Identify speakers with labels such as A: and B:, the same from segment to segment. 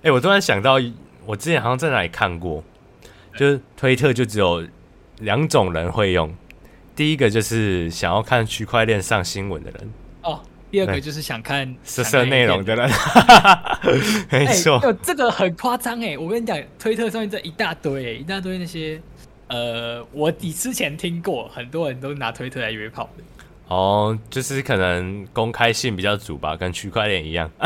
A: 哎、欸，我突然想到，我之前好像在哪里看过，就是推特就只有两种人会用，第一个就是想要看区块链上新闻的人，
B: 哦，第二个就是想看
A: 色色内容的人，没错、
B: 欸，这个很夸张哎，我跟你讲，推特上面这一大堆，一大堆那些，呃，我你之前听过，很多人都拿推特来约炮的，
A: 哦，就是可能公开性比较足吧，跟区块链一样。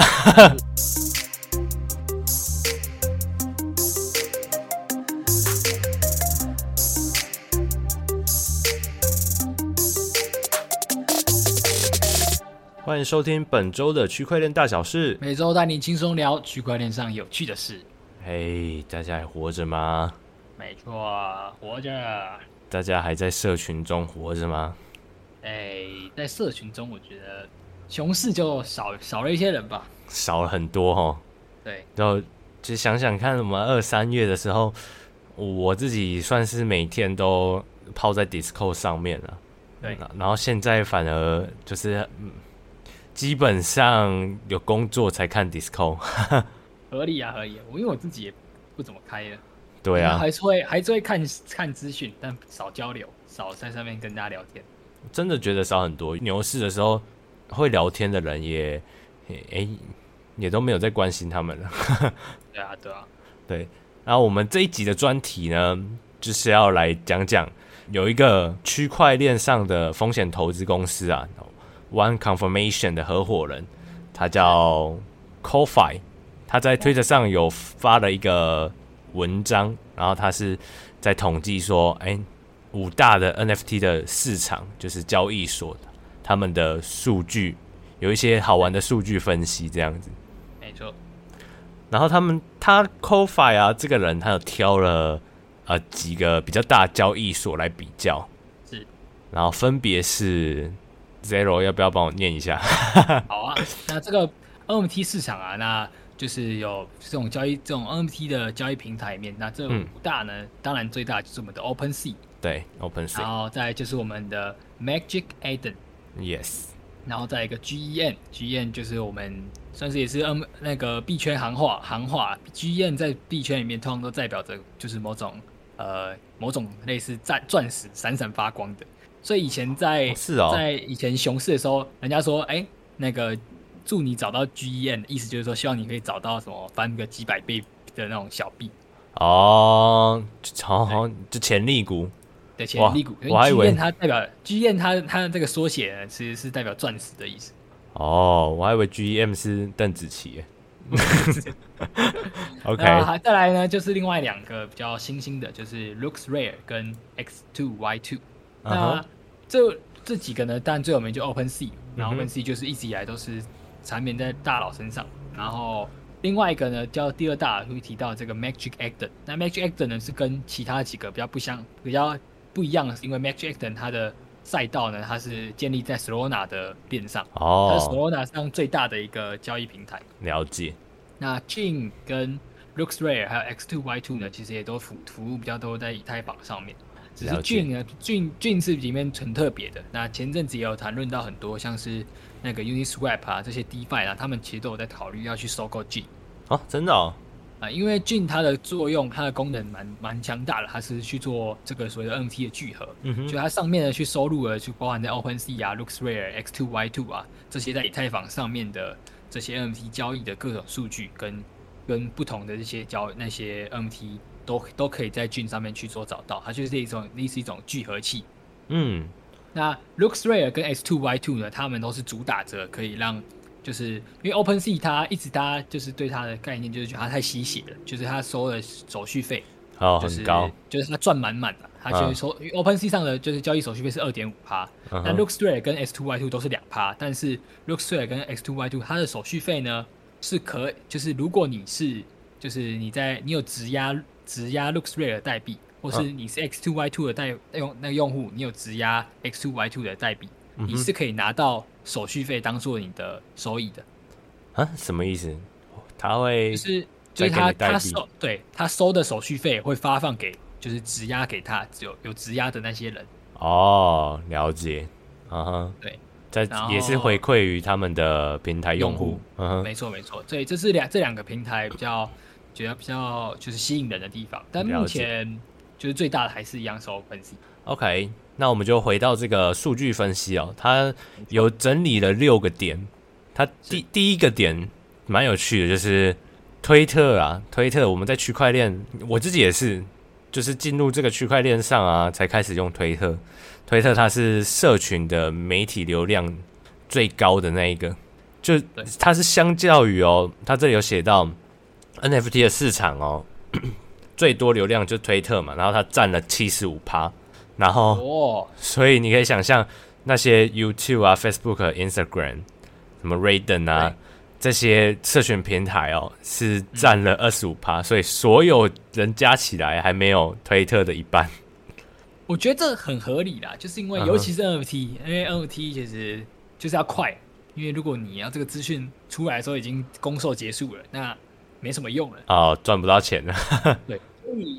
A: 欢迎收听本周的区块链大小事，
B: 每周带你轻松聊区块链上有趣的事。
A: 嘿，hey, 大家还活着吗？
B: 没错，活着。
A: 大家还在社群中活着吗？
B: 哎，在社群中，我觉得熊市就少少了一些人吧，
A: 少了很多哦。
B: 对，
A: 然后就想想看，我们二三月的时候，我自己算是每天都泡在 Discord 上面了。
B: 对，
A: 然后现在反而就是。基本上有工作才看 Discord，
B: 合理啊，合理啊。我因为我自己也不怎么开的，
A: 对啊，
B: 还是会还是会看看资讯，但少交流，少在上面跟大家聊天。
A: 真的觉得少很多。牛市的时候会聊天的人也，哎、欸，也都没有在关心他们了。
B: 对啊，对啊，
A: 对。然后我们这一集的专题呢，就是要来讲讲有一个区块链上的风险投资公司啊。One Confirmation 的合伙人，他叫 Ko-Fi，他在推特上有发了一个文章，然后他是在统计说，哎、欸，五大的 NFT 的市场就是交易所，他们的数据有一些好玩的数据分析这样子。
B: 没错。
A: 然后他们他 Ko-Fi 啊，这个人他有挑了呃几个比较大交易所来比较，
B: 是，
A: 然后分别是。Zero 要不要帮我念一下？
B: 好啊，那这个 NFT 市场啊，那就是有这种交易，这种 NFT 的交易平台里面，那这五大呢，嗯、当然最大就是我们的 OpenSea，
A: 对，OpenSea，
B: 然后再就是我们的 Magic Eden，Yes，然后再一个 GEN，GEN 就是我们算是也是 N 那个币圈行话行话，GEN 在币圈里面通常都代表着就是某种呃某种类似钻钻石闪闪发光的。所以以前在、
A: 哦是哦、
B: 在以前熊市的时候，人家说，哎、欸，那个祝你找到 GEN，意思就是说希望你可以找到什么翻个几百倍的那种小币。
A: 哦，好好，就潜力股。
B: 对，潜力股。
A: 我还以
B: 为它代表 GEN 它它的这个缩写呢，其实是代表钻石的意思。
A: 哦，我还以为 GEM 是邓紫棋。OK，
B: 好，再来呢，就是另外两个比较新兴的，就是 LooksRare 跟 X2Y2。那、uh huh. 这这几个呢，当然最有名就 OpenSea，然后 OpenSea 就是一直以来都是缠绵在大佬身上。然后另外一个呢，叫第二大会提到这个 Magic Eden。那 Magic Eden 呢是跟其他几个比较不相、比较不一样的，是因为 Magic Eden 它的赛道呢，它是建立在 Solana 的链上，哦，它是 Solana 上最大的一个交易平台。
A: 了解。
B: 那 Jin 跟 LooksRare 还有 X2Y2 呢，其实也都服服务比较多在以太坊上面。只是 Gin 呢，Gin Gin 是里面很特别的。那前阵子也有谈论到很多，像是那个 Uniswap 啊这些 DeFi 啊，他们其实都有在考虑要去收购 Gin。
A: 哦，真的哦。
B: 啊，因为 Gin 它的作用，它的功能蛮蛮强大的，它是去做这个所谓的 NFT 的聚合。嗯哼。就它上面呢去收录了，就包含在 OpenSea 啊、LooksRare、X2Y2 啊这些在以太坊上面的这些 NFT 交易的各种数据，跟跟不同的这些交那些 NFT。都都可以在 Gin 上面去做找到，它就是一种，那是一种聚合器。嗯，那 LooksRare 跟 X2Y2 呢，他们都是主打着可以让，就是因为 OpenSea 它一直大家就是对它的概念就是觉得它太吸血了，就是它收的手续费。
A: 哦
B: 就是
A: 很高，
B: 就是它赚满满的，它就是说、嗯、OpenSea 上的就是交易手续费是二点五趴，那、嗯、哼。LooksRare 跟 X2Y2 都是两趴，但是 LooksRare 跟 X2Y2 它的手续费呢是可，就是如果你是就是你在你有质押。质押 LooksRare 的代币，或是你是 X two Y two 的代用那个用户，你有质押 X two Y two 的代币，嗯、你是可以拿到手续费当做你的收益的。
A: 啊？什么意思？他会
B: 就是就是他他收对他收的手续费会发放给就是质押给他只有有质押的那些人。
A: 哦，了解。嗯哼，
B: 对，
A: 在也是回馈于他们的平台用户。
B: 户嗯哼，没错没错。所以这是两这两个平台比较。觉得比较就是吸引人的地方。但目前就是最大的还是一样是 OpenSea。
A: OK，那我们就回到这个数据分析哦，它有整理了六个点。它第第一个点蛮有趣的，就是推特啊，推特我们在区块链，我自己也是，就是进入这个区块链上啊，才开始用推特。推特它是社群的媒体流量最高的那一个，就它是相较于哦，它这里有写到 NFT 的市场哦，最多流量就推特嘛，然后它占了七十五趴。然后，所以你可以想象那些 YouTube 啊、Facebook、Instagram、什么 Reddit 啊这些社群平台哦，是占了二十五趴，所以所有人加起来还没有推特的一半。
B: 我觉得这很合理啦，就是因为尤其是 NFT，因为 NFT 其实就是要快，因为如果你要这个资讯出来的时候已经公售结束了，那没什么用了
A: 哦，赚不到钱了。
B: 对。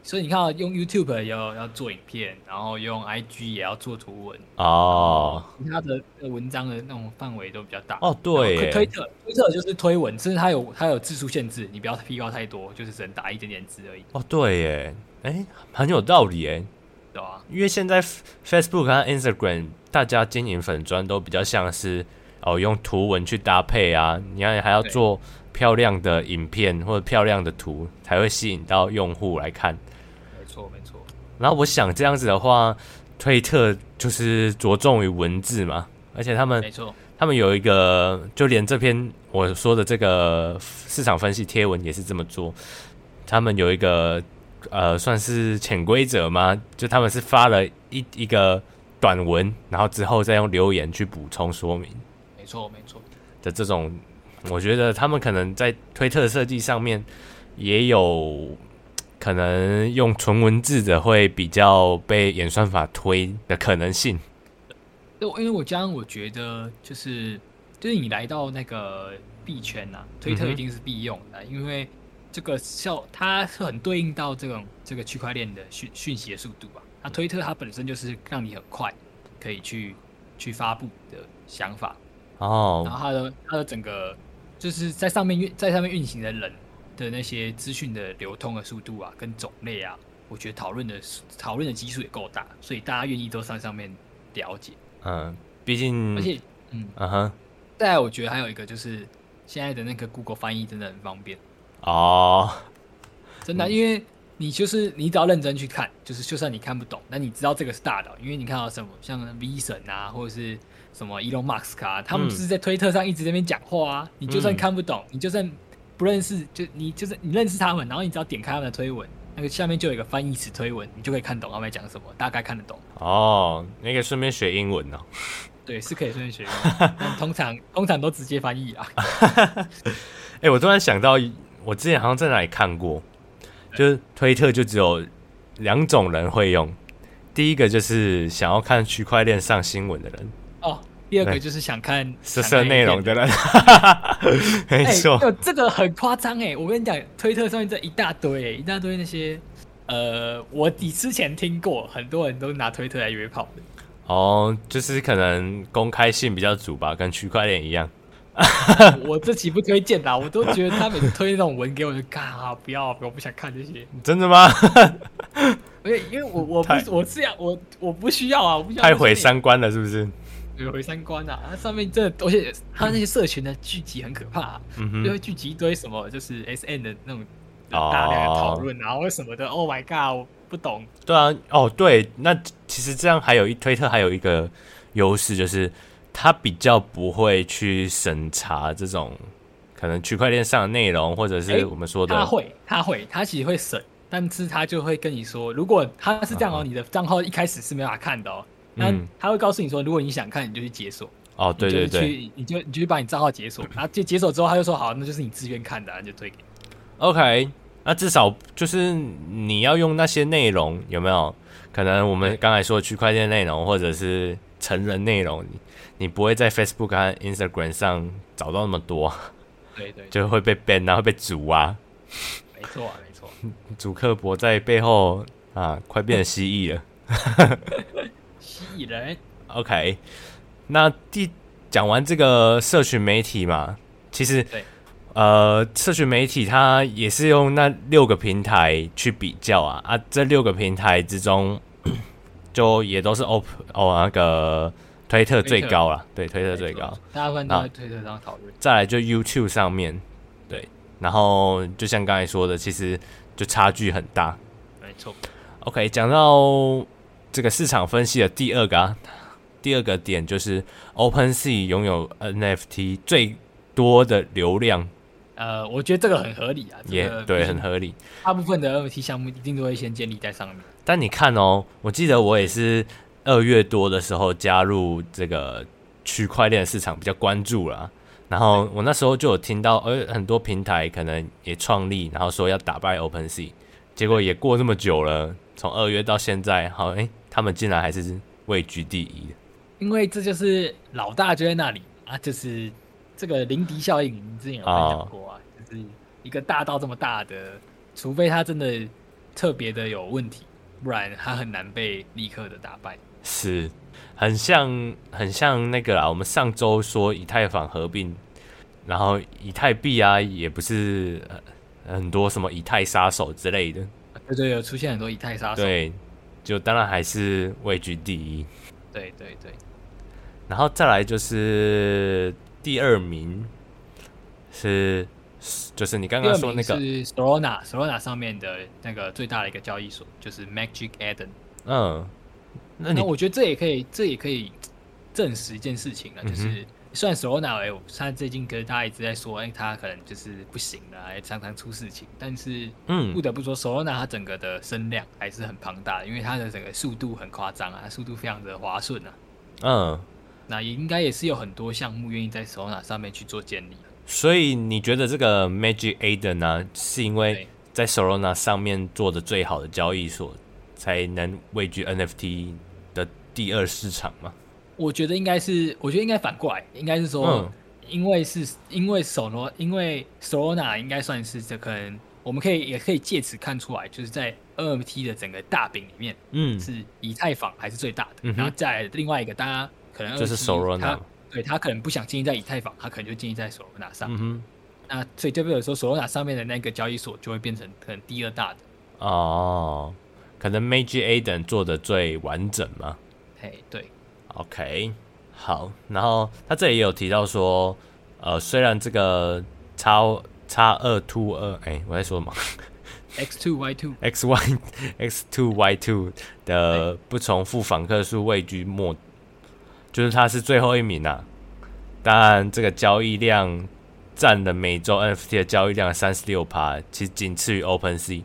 B: 所以你看啊，用 YouTube 要要做影片，然后用 IG 也要做图文
A: 哦。
B: 其他的文章的那种范围都比较大
A: 哦。对，
B: 推特推特就是推文，甚至它有它有字数限制，你不要批高太多，就是只能打一点点字而已。
A: 哦，对耶，哎，很有道理耶，
B: 对啊，
A: 因为现在 Facebook 和 Instagram 大家经营粉砖都比较像是哦用图文去搭配啊，你看还要做。漂亮的影片或者漂亮的图才会吸引到用户来看，
B: 没错没错。
A: 然后我想这样子的话，推特就是着重于文字嘛，而且他们
B: 没错，
A: 他们有一个，就连这篇我说的这个市场分析贴文也是这么做。他们有一个呃，算是潜规则吗？就他们是发了一一个短文，然后之后再用留言去补充说明。
B: 没错没错
A: 的这种。我觉得他们可能在推特设计上面也有可能用纯文字的会比较被演算法推的可能性。
B: 对，因为我将我觉得就是就是你来到那个币圈呐、啊，推特一定是必用的，嗯、因为这个效它是很对应到这种这个区块链的讯讯息的速度吧。那推特它本身就是让你很快可以去去发布的想法
A: 哦，
B: 然后它的它的整个。就是在上面运在上面运行的人的那些资讯的流通的速度啊，跟种类啊，我觉得讨论的讨论的基数也够大，所以大家愿意都上上面了解。
A: 嗯，毕竟，
B: 而且，嗯，
A: 啊哈。
B: 再来，我觉得还有一个就是现在的那个 Google 翻译真的很方便
A: 哦，
B: 真的，因为你就是你只要认真去看，就是就算你看不懂，那你知道这个是大的，因为你看到什么像 V 神啊，或者是。什么 Elon Musk 啊，他们就是在推特上一直在那边讲话啊。嗯、你就算看不懂，你就算不认识，就你就是你认识他们，然后你只要点开他们的推文，那个下面就有一个翻译词推文，你就可以看懂他们在讲什么，大概看得懂。
A: 哦，那个顺便学英文哦。
B: 对，是可以顺便学英文，通常通常都直接翻译啊。
A: 哎、欸，我突然想到，我之前好像在哪里看过，就是推特就只有两种人会用，第一个就是想要看区块链上新闻的人。
B: 哦，第二个就是想看
A: 色色内容的人，没错、
B: 欸，这个很夸张哎！我跟你讲，推特上面这一大堆，一大堆那些，呃，我你之前听过，很多人都拿推特来约炮的。
A: 哦，就是可能公开性比较足吧，跟区块链一样。
B: 我自己不推荐啦，我都觉得他每次推那种文给我就干啊，不要，我不想看这些。
A: 真的吗？
B: 因为因为我我不我这样我我不需要啊，我不需要。
A: 太毁三观了，是不是？
B: 有毁三观啊！它上面这，而且它那些社群的聚集很可怕、啊，嗯、就会聚集一堆什么，就是 S N 的那种大量的讨论，然后什么的。Oh my god！我不懂。
A: 对啊，哦对，那其实这样还有一推特还有一个优势，就是它比较不会去审查这种可能区块链上的内容，或者是我们说的。
B: 他、欸、会，他会，他其实会审，但是他就会跟你说，如果他是这样哦，嗯、你的账号一开始是没法看的哦。那他会告诉你说，如果你想看，你就去解锁。
A: 哦，对对对，
B: 你，你就你就去把你账号解锁，然后解解锁之后，他就说好，那就是你自愿看的，那就推给你。
A: OK，那至少就是你要用那些内容有没有？可能我们刚才说的区块链内容或者是成人内容，你你不会在 Facebook 和 Instagram 上找到那么多。
B: 对，对 对，
A: 就会被 ban，然后被阻啊。
B: 没错啊，没错。
A: 主克伯在背后啊，快变成蜥蜴了。
B: 蜥蜴人
A: ，OK。那第讲完这个社群媒体嘛，其实，呃，社群媒体它也是用那六个平台去比较啊啊，这六个平台之中，就也都是 Open 哦那个推特最高了，对，推特最高，
B: 大部分都在推特上讨论。
A: 再来就 YouTube 上面，对，然后就像刚才说的，其实就差距很大，
B: 没错。
A: OK，讲到这个市场分析的第二个啊，第二个点就是 OpenSea 拥有 NFT 最多的流量。
B: 呃，我觉得这个很合理啊，
A: 也、这个、对，很合理。
B: 大部分的 NFT 项目一定都会先建立在上面。
A: 但你看哦，我记得我也是二月多的时候加入这个区块链市场，比较关注了。然后我那时候就有听到，呃，很多平台可能也创立，然后说要打败 OpenSea，结果也过这么久了，从二月到现在，好，哎，他们竟然还是位居第一。
B: 因为这就是老大就在那里啊，就是。这个林迪效应，你之前有分享过啊，哦、就是一个大到这么大的，除非他真的特别的有问题，不然他很难被立刻的打败。
A: 是，很像很像那个啦，我们上周说以太坊合并，然后以太币啊，也不是很多什么以太杀手之类的，
B: 对对，有出现很多以太杀手，
A: 对，就当然还是位居第一。
B: 对对对，
A: 然后再来就是。第二名是，就是你刚刚说那个
B: 是 Solana，Solana 上面的那个最大的一个交易所，就是 Magic Eden。
A: 嗯，
B: 那你那我觉得这也可以，这也可以证实一件事情了，就是虽然 Solana 哎，他最近跟大家一直在说，哎，他可能就是不行了，还常常出事情，但是嗯，不得不说 Solana 它整个的声量还是很庞大的，因为它的整个速度很夸张啊，速度非常的滑顺啊。
A: 嗯。
B: 那也应该也是有很多项目愿意在 Solana 上面去做建立，
A: 所以你觉得这个 Magic Eden 呢，是因为在 Solana 上面做的最好的交易所，才能位居 NFT 的第二市场吗？
B: 我觉得应该是，我觉得应该反过来，应该是说，因为是因为 Solana，因为 Solana 应该算是这可能我们可以也可以借此看出来，就是在 NFT 的整个大饼里面，嗯，是以太坊还是最大的，嗯、然后在另外一个大家。可能
A: 就是 Solana，
B: 对，他可能不想建立在以太坊，他可能就建立在 Solana 上。嗯哼，那所以就比如说 Solana 上面的那个交易所就会变成可能第二大的。
A: 哦，可能 Magic Eden 做的最完整吗？
B: 嘿，对。
A: OK，好。然后他这里也有提到说，呃，虽然这个叉叉二 two 二，哎，我在说什么
B: ？X two Y two
A: X Y X two Y two 的不重复访客数位居末。就是它是最后一名啊，当然这个交易量占了每周 NFT 的交易量三十六趴，其实仅次于 OpenSea。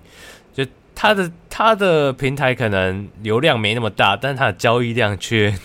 A: 就它的它的平台可能流量没那么大，但它的交易量却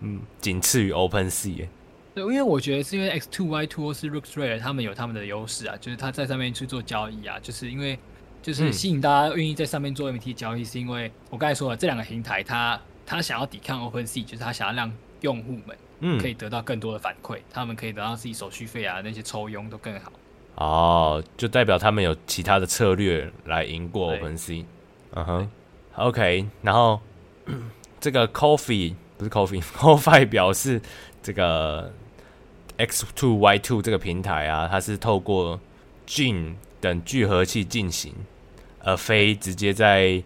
A: 嗯仅次于 OpenSea。
B: 对，因为我觉得是因为 X2Y2 或是 LooksRare 他们有他们的优势啊，就是他在上面去做交易啊，就是因为就是吸引大家愿意在上面做 NFT 交易，是因为我刚才说了这两个平台，它它想要抵抗 OpenSea，就是他想要让用户们嗯可以得到更多的反馈，嗯，他们可以得到自己手续费啊，那些抽佣都更好。
A: 哦，就代表他们有其他的策略来赢过 OpenSea。嗯哼，OK。然后 这个 Coffee 不是 Coffee，Coffee 表示这个 X two Y two 这个平台啊，它是透过 Gin 等聚合器进行，而非直接在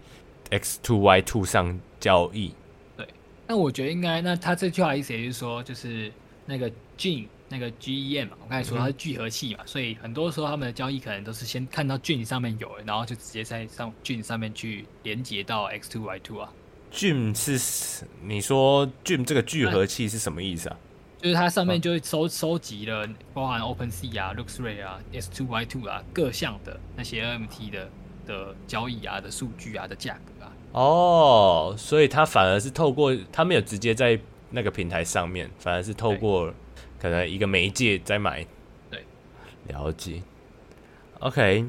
A: X two Y two 上交易。
B: 对那我觉得应该，那他这句话意思也就是说，就是那个 Gem 那个 GEM 嘛，我刚才说它是聚合器嘛，嗯，所以很多时候他们的交易可能都是先看到 Gem 上面有了，然后就直接在上 Gem 上面去连接到 X2Y2 啊。
A: Gem 是你说 Gem 这个聚合器是什么意思啊？
B: 就是它上面就会收收集了包含 OpenSea 啊、LooksRare 啊、X2Y2 啊各项的那些 NFT 的的交易啊的数据啊的价格啊。
A: 哦，所以它反而是透过它没有直接在那个平台上面，反而是透过可能一个媒介在买。
B: 对，
A: 了解。OK，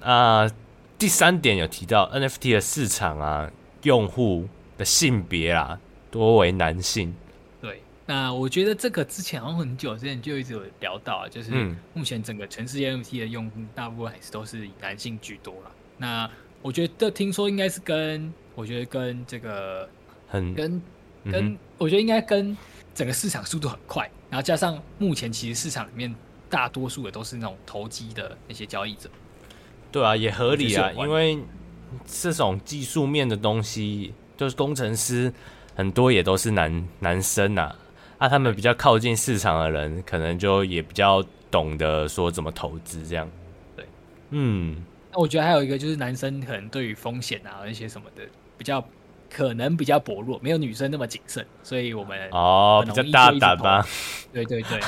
A: 那第三点有提到 NFT 的市场啊，用户的性别啊多为男性。
B: 对，那我觉得这个之前好像很久之前就一直有聊到啊，就是目前整个全世界 NFT 的用户大部分还是都是以男性居多了。那我觉得听说应该是跟，我觉得跟这个很跟跟，我觉得应该跟整个市场速度很快，然后加上目前其实市场里面大多数的都是那种投机的那些交易者。
A: 对啊，也合理啊，因为这种技术面的东西，就是工程师很多也都是男男生呐，啊，他们比较靠近市场的人，可能就也比较懂得说怎么投资这样。
B: 对，
A: 嗯，
B: 那我觉得还有一个就是男生可能对于风险啊那些什么的比较可能比较薄弱，没有女生那么谨慎，所以我们
A: 哦比较大胆吧。
B: 对对对，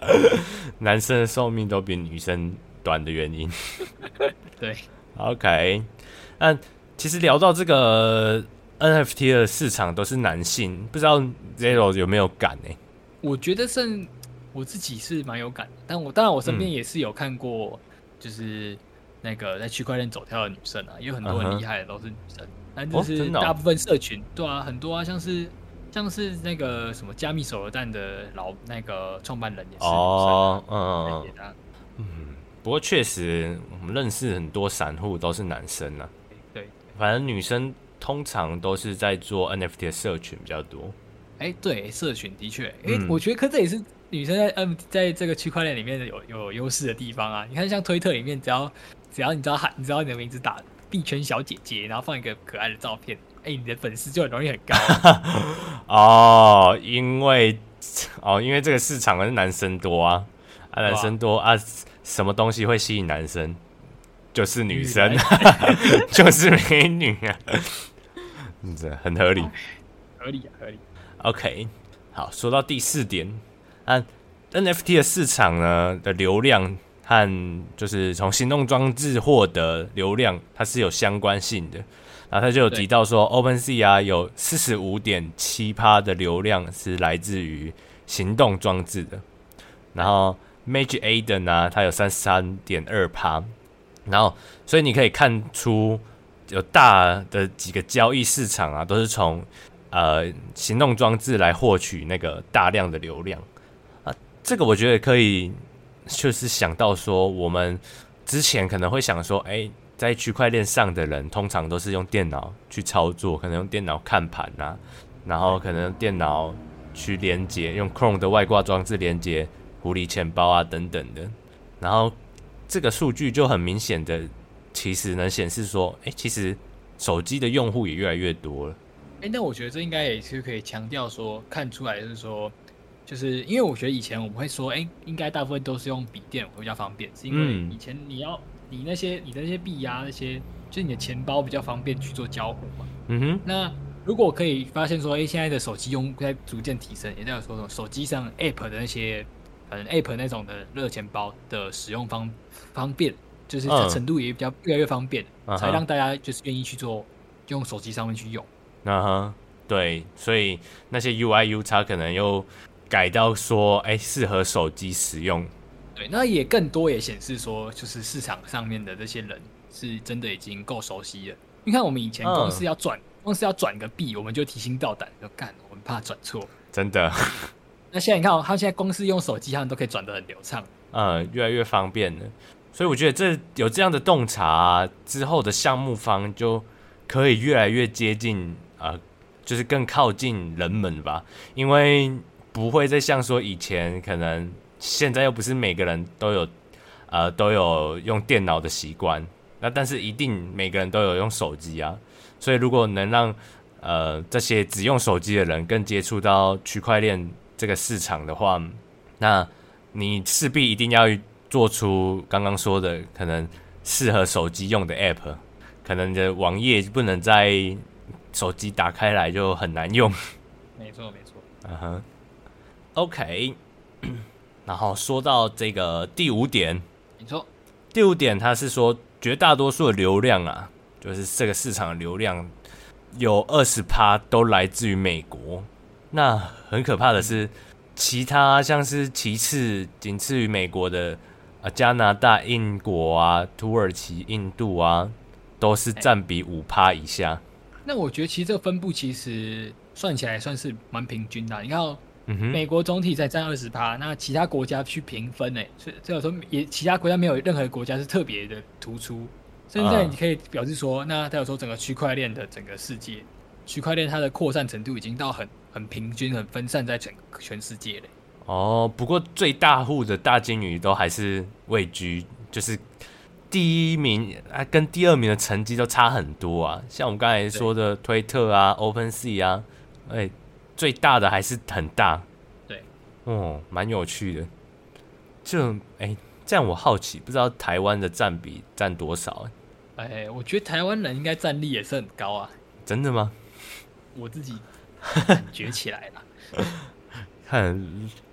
A: 男生的寿命都比女生短的原因，
B: 对
A: ，OK，那其实聊到这个 NFT 的市场都是男性，不知道 Zero 有没有感呢？
B: 我觉得是我自己是蛮有感的，但我当然我身边也是有看过，就是那个在区块链走跳的女生啊，也有很多很厉害的都是女生，但就是大部分社群，对啊，很多啊，像是像是那个什么加密手榴弹的老那个创办人也是
A: 哦，嗯嗯。不过确实，我们认识很多散户都是男生啊。
B: 对，
A: 反正女生通常都是在做 NFT 的社群比较多。
B: 哎、欸，对，社群的确，哎、欸，我觉得可这也是女生在嗯，在这个区块链里面有有优势的地方啊。你看，像推特里面，只要只要你知道喊，你知道你的名字打币圈小姐姐，然后放一个可爱的照片，哎、欸，你的粉丝就很容易很高。
A: 哦，因为哦，因为这个市场是男生多啊，啊，男生多啊。什么东西会吸引男生？就是女生，女 就是美女啊！这很合理，
B: 合理啊，合理。
A: OK，好，说到第四点，啊，NFT 的市场呢的流量和就是从行动装置获得流量，它是有相关性的。然后他就有提到说，OpenSea 啊有四十五点七趴的流量是来自于行动装置的，然后。Magic Eden 啊，它有三十三点二趴，然后所以你可以看出有大的几个交易市场啊，都是从呃行动装置来获取那个大量的流量啊。这个我觉得可以，就是想到说，我们之前可能会想说，哎，在区块链上的人通常都是用电脑去操作，可能用电脑看盘啊，然后可能电脑去连接，用 Chrome 的外挂装置连接。狐狸钱包啊，等等的，然后这个数据就很明显的，其实能显示说，哎，其实手机的用户也越来越多了。
B: 哎，那我觉得这应该也是可以强调说，看出来就是说，就是因为我觉得以前我们会说，哎，应该大部分都是用笔电会比较方便，是因为以前你要你那些你的那些币呀、啊，那些就是你的钱包比较方便去做交互嘛。
A: 嗯哼。
B: 那如果可以发现说，哎，现在的手机用在逐渐提升，也代表说什么？手机上 App 的那些。嗯，App 那种的热钱包的使用方方便，就是程度也比较越来越方便，嗯、才让大家就是愿意去做，用手机上面去用。
A: 嗯哼，对，所以那些 UI U 叉可能又改到说，哎、欸，适合手机使用。
B: 对，那也更多也显示说，就是市场上面的这些人是真的已经够熟悉了。你看，我们以前公司要转，公司要转个币，我们就提心吊胆，就干，我们怕转错。
A: 真的。
B: 那现在你看，他现在公司用手机，他们都可以转的很流畅，
A: 嗯，越来越方便了。所以我觉得这有这样的洞察，之后的项目方就可以越来越接近啊、呃，就是更靠近人们吧。因为不会再像说以前，可能现在又不是每个人都有呃都有用电脑的习惯，那但是一定每个人都有用手机啊。所以如果能让呃这些只用手机的人更接触到区块链。这个市场的话，那你势必一定要做出刚刚说的可能适合手机用的 App，可能你的网页不能在手机打开来就很难用。
B: 没错，没错。
A: 嗯哼。OK。然后说到这个第五点，
B: 没错。
A: 第五点，它是说绝大多数的流量啊，就是这个市场的流量有二十趴都来自于美国。那很可怕的是，其他像是其次、仅次于美国的啊，加拿大、英国啊、土耳其、印度啊，都是占比五趴以下。欸。
B: 那我觉得其实这个分布其实算起来算是蛮平均的。你看，
A: 嗯，
B: 美国总体才占二十趴，那其他国家去平分，呢，所以这个说也其他国家没有任何国家是特别的突出。现在你可以表示说，那代表说整个区块链的整个世界，区块链它的扩散程度已经到很。很平均，很分散在整个全世界嘞。
A: 哦，不过最大户的大金鱼都还是位居，就是第一名啊，跟第二名的成绩都差很多啊。像我们刚才说的推特啊、OpenSea 啊，哎、欸，最大的还是很大。
B: 对，
A: 哦，蛮有趣的。就哎、欸，这样我好奇，不知道台湾的占比占多少？
B: 哎、欸，我觉得台湾人应该战力也是很高啊。
A: 真的吗？
B: 我自己感觉起来了。
A: 看，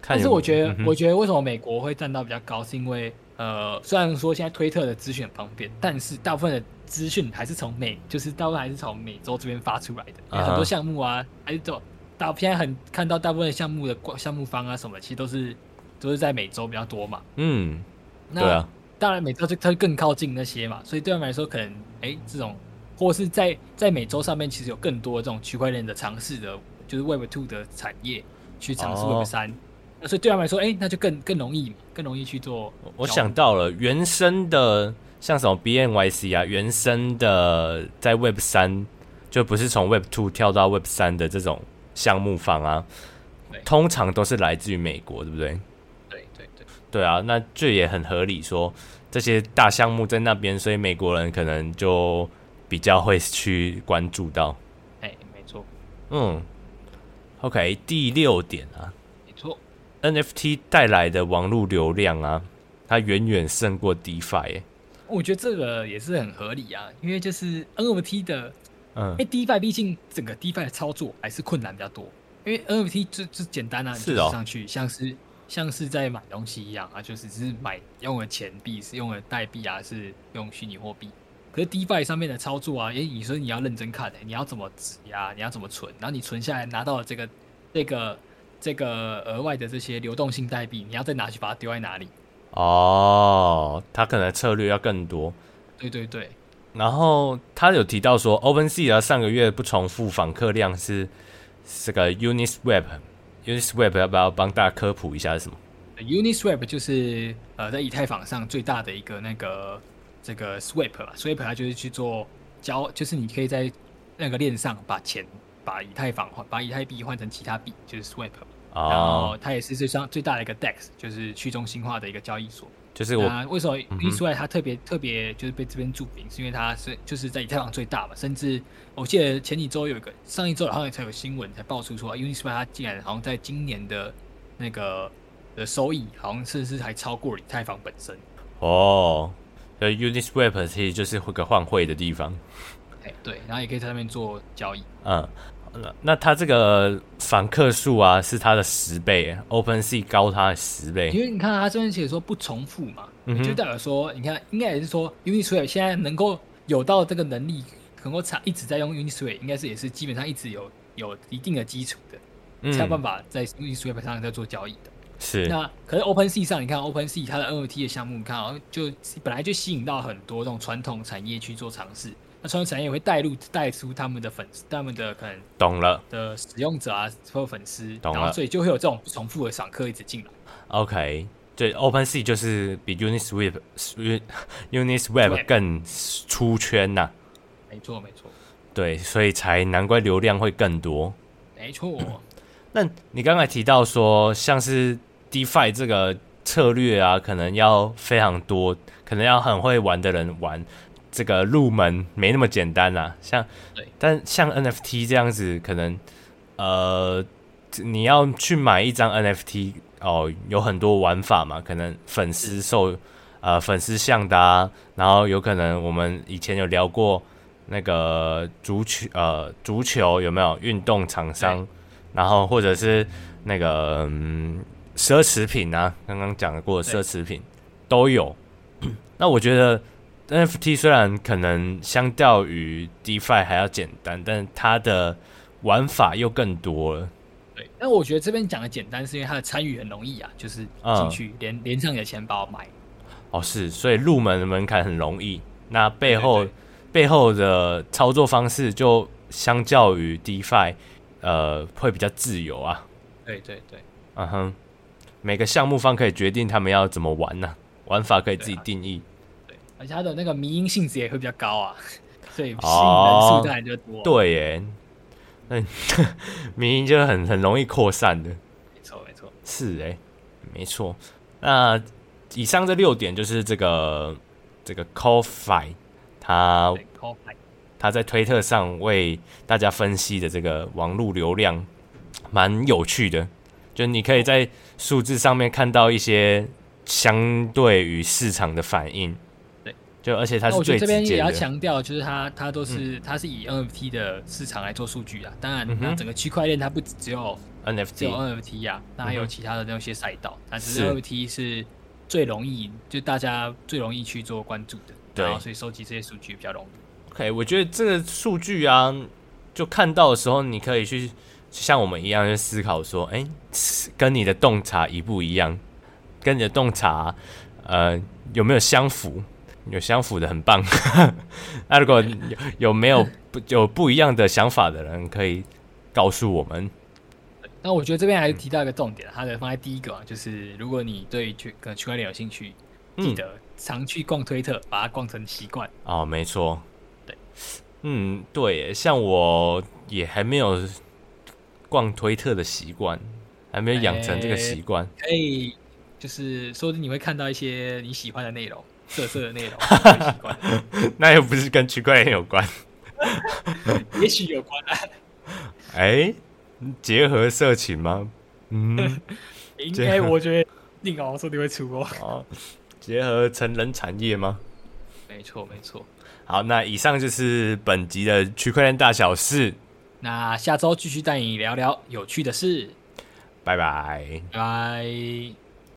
A: 看
B: 但是我觉得，嗯、我觉得为什么美国会占到比较高，是因为呃，虽然说现在推特的资讯很方便，但是大部分的资讯还是从美，就是大部分还是从美洲这边发出来的。Uh. 很多项目啊，还是走大，现在很看到大部分项目的项目方啊什么，其实都是都是在美洲比较多嘛。
A: 嗯，
B: 那对啊，当然美洲就它就更靠近那些嘛，所以对他们来说，可能哎、欸，这种或是在在美洲上面，其实有更多这种区块链的尝试的，就是 Web Two 的产业。去尝试 Web 三，所以对他们来说，哎、欸，那就更更容易嘛，更容易去做。
A: 我想到了原生的，像什么 BNYC 啊，原生的在 Web 三就不是从 Web Two 跳到 Web 三的这种项目方啊，通常都是来自于美国，对不对？
B: 对对对，
A: 对啊，那这也很合理说，说这些大项目在那边，所以美国人可能就比较会去关注到。
B: 哎，没错，
A: 嗯。OK，第六点啊，
B: 没错
A: ，NFT 带来的网络流量啊，它远远胜过 DeFi。
B: 我觉得这个也是很合理啊，因为就是 NFT 的，嗯，因为 DeFi 毕竟整个 DeFi 的操作还是困难比较多，因为 NFT 就就简单啊，是哦，上去像是像是在买东西一样啊，就是只是买用的钱币是用的代币啊，是用虚拟货币。可是 DeFi 上面的操作啊，诶、欸，你说你要认真看、欸，你要怎么质押，你要怎么存，然后你存下来拿到了这个、这个、这个额外的这些流动性代币，你要再拿去把它丢在哪里？
A: 哦，他可能策略要更多。
B: 对对对。
A: 然后他有提到说，OpenSea 上个月不重复访客量是这个 Uniswap，Uniswap 要不要帮大家科普一下是什么
B: ？Uniswap 就是呃在以太坊上最大的一个那个。这个 swap 吧，swap 它就是去做交，就是你可以在那个链上把钱，把以太坊换，把以太币换成其他币，就是 swap。Oh. 然后它也是最上最大的一个 DEX，就是去中心化的一个交易所。
A: 就是我
B: 为什么 Uniswap 它特别、嗯、特别就是被这边注明，是因为它是就是在以太坊最大嘛。甚至我记得前几周有一个，上一周好像才有新闻才爆出说，Uniswap 它竟然好像在今年的那个的收益，好像甚至还超过了以太坊本身。
A: 哦、oh.。呃，Uniswap 其实就是会个换汇的地方，
B: 哎，对，然后也可以在上面做交易。
A: 嗯，那那它这个访客数啊，是它的十倍，OpenSea 高它的十倍。
B: 因为你看它这边写说不重复嘛，嗯、就代表说，你看应该也是说，Uniswap 现在能够有到这个能力，能够长一直在用 Uniswap，应该是也是基本上一直有有一定的基础的，嗯、才有办法在 Uniswap 上再做交易的。
A: 是，
B: 那可是 OpenSea 上，你看 OpenSea 它的 NFT 的项目，你看啊，就本来就吸引到很多这种传统产业去做尝试。那传统产业也会带入带出他们的粉丝，他们的可能
A: 懂了
B: 的使用者啊，或粉丝，懂了所以就会有这种重复的赏客一直进来。
A: OK，对，OpenSea 就是比 Uniswap Uniswap 更出圈呐、啊。
B: 没错，没错。
A: 对，所以才难怪流量会更多。
B: 没错。
A: 那你刚才提到说，像是 DeFi 这个策略啊，可能要非常多，可能要很会玩的人玩，这个入门没那么简单啊。像，但像 NFT 这样子，可能呃，你要去买一张 NFT 哦，有很多玩法嘛，可能粉丝受呃粉丝向的啊，然后有可能我们以前有聊过那个足球呃足球有没有运动厂商，然后或者是那个。嗯奢侈品啊，刚刚讲过的奢侈品都有。那我觉得 NFT 虽然可能相较于 DeFi 还要简单，但它的玩法又更多了。
B: 对，那我觉得这边讲的简单，是因为它的参与很容易啊，就是进去连、嗯、连上你的钱包买。
A: 哦，是，所以入门的门槛很容易。那背
B: 后
A: 背后的操作方式就相较于 DeFi，呃，会比较自由啊。
B: 对对对，
A: 嗯哼。每个项目方可以决定他们要怎么玩呢、啊？玩法可以自己定义。
B: 对，而且它的那个迷因性质也会比较高啊，所以吸引人数当然就多。
A: 对耶，那 迷因就很很容易扩散的。
B: 没错没错。
A: 是哎、欸，没错。那以上这六点就是这个这个 Ko-Fi 他他在推特上为大家分析的这个网络流量蛮有趣的，就你可以在数字上面看到一些相对于市场的反应。
B: 对，
A: 就而且它是最直接的。
B: 我觉得这边也要强调，就是它它都是它、嗯、是以 NFT 的市场来做数据啊。当然，那整个区块链它不只有 NFT，只有 NFT 呀、啊，那还有其他的那些赛道。但是 NFT 是最容易，就大家最容易去做关注的。对，然后所以收集这些数据比较容易。
A: OK，我觉得这个数据啊，就看到的时候，你可以去像我们一样去思考说，哎、欸，跟你的洞察一不一样？跟你的洞察，呃，有没有相符？有相符的很棒。那如果有有没有不有不一样的想法的人，可以告诉我们。
B: 那我觉得这边还是提到一个重点，它的放在第一个，啊就是如果你对区可能区块链有兴趣，记得常去逛推特，把它逛成习惯。
A: 哦，没错。对嗯，对，像我也还没有逛推特的习惯，还没有养成这个习惯。
B: 可以，就是说你会看到一些你喜欢的内容，色色的内容，
A: 那又不是跟区块链有关，
B: 也许有关啊。
A: 哎，结合色情吗？嗯，
B: 应该我觉得那个说你会出哦。
A: 哦，结合成人产业吗？
B: 没错，没错。
A: 好，那以上就是本集的区块链大小事。
B: 那下周继续带你聊聊有趣的事。
A: 拜拜，
B: 拜拜。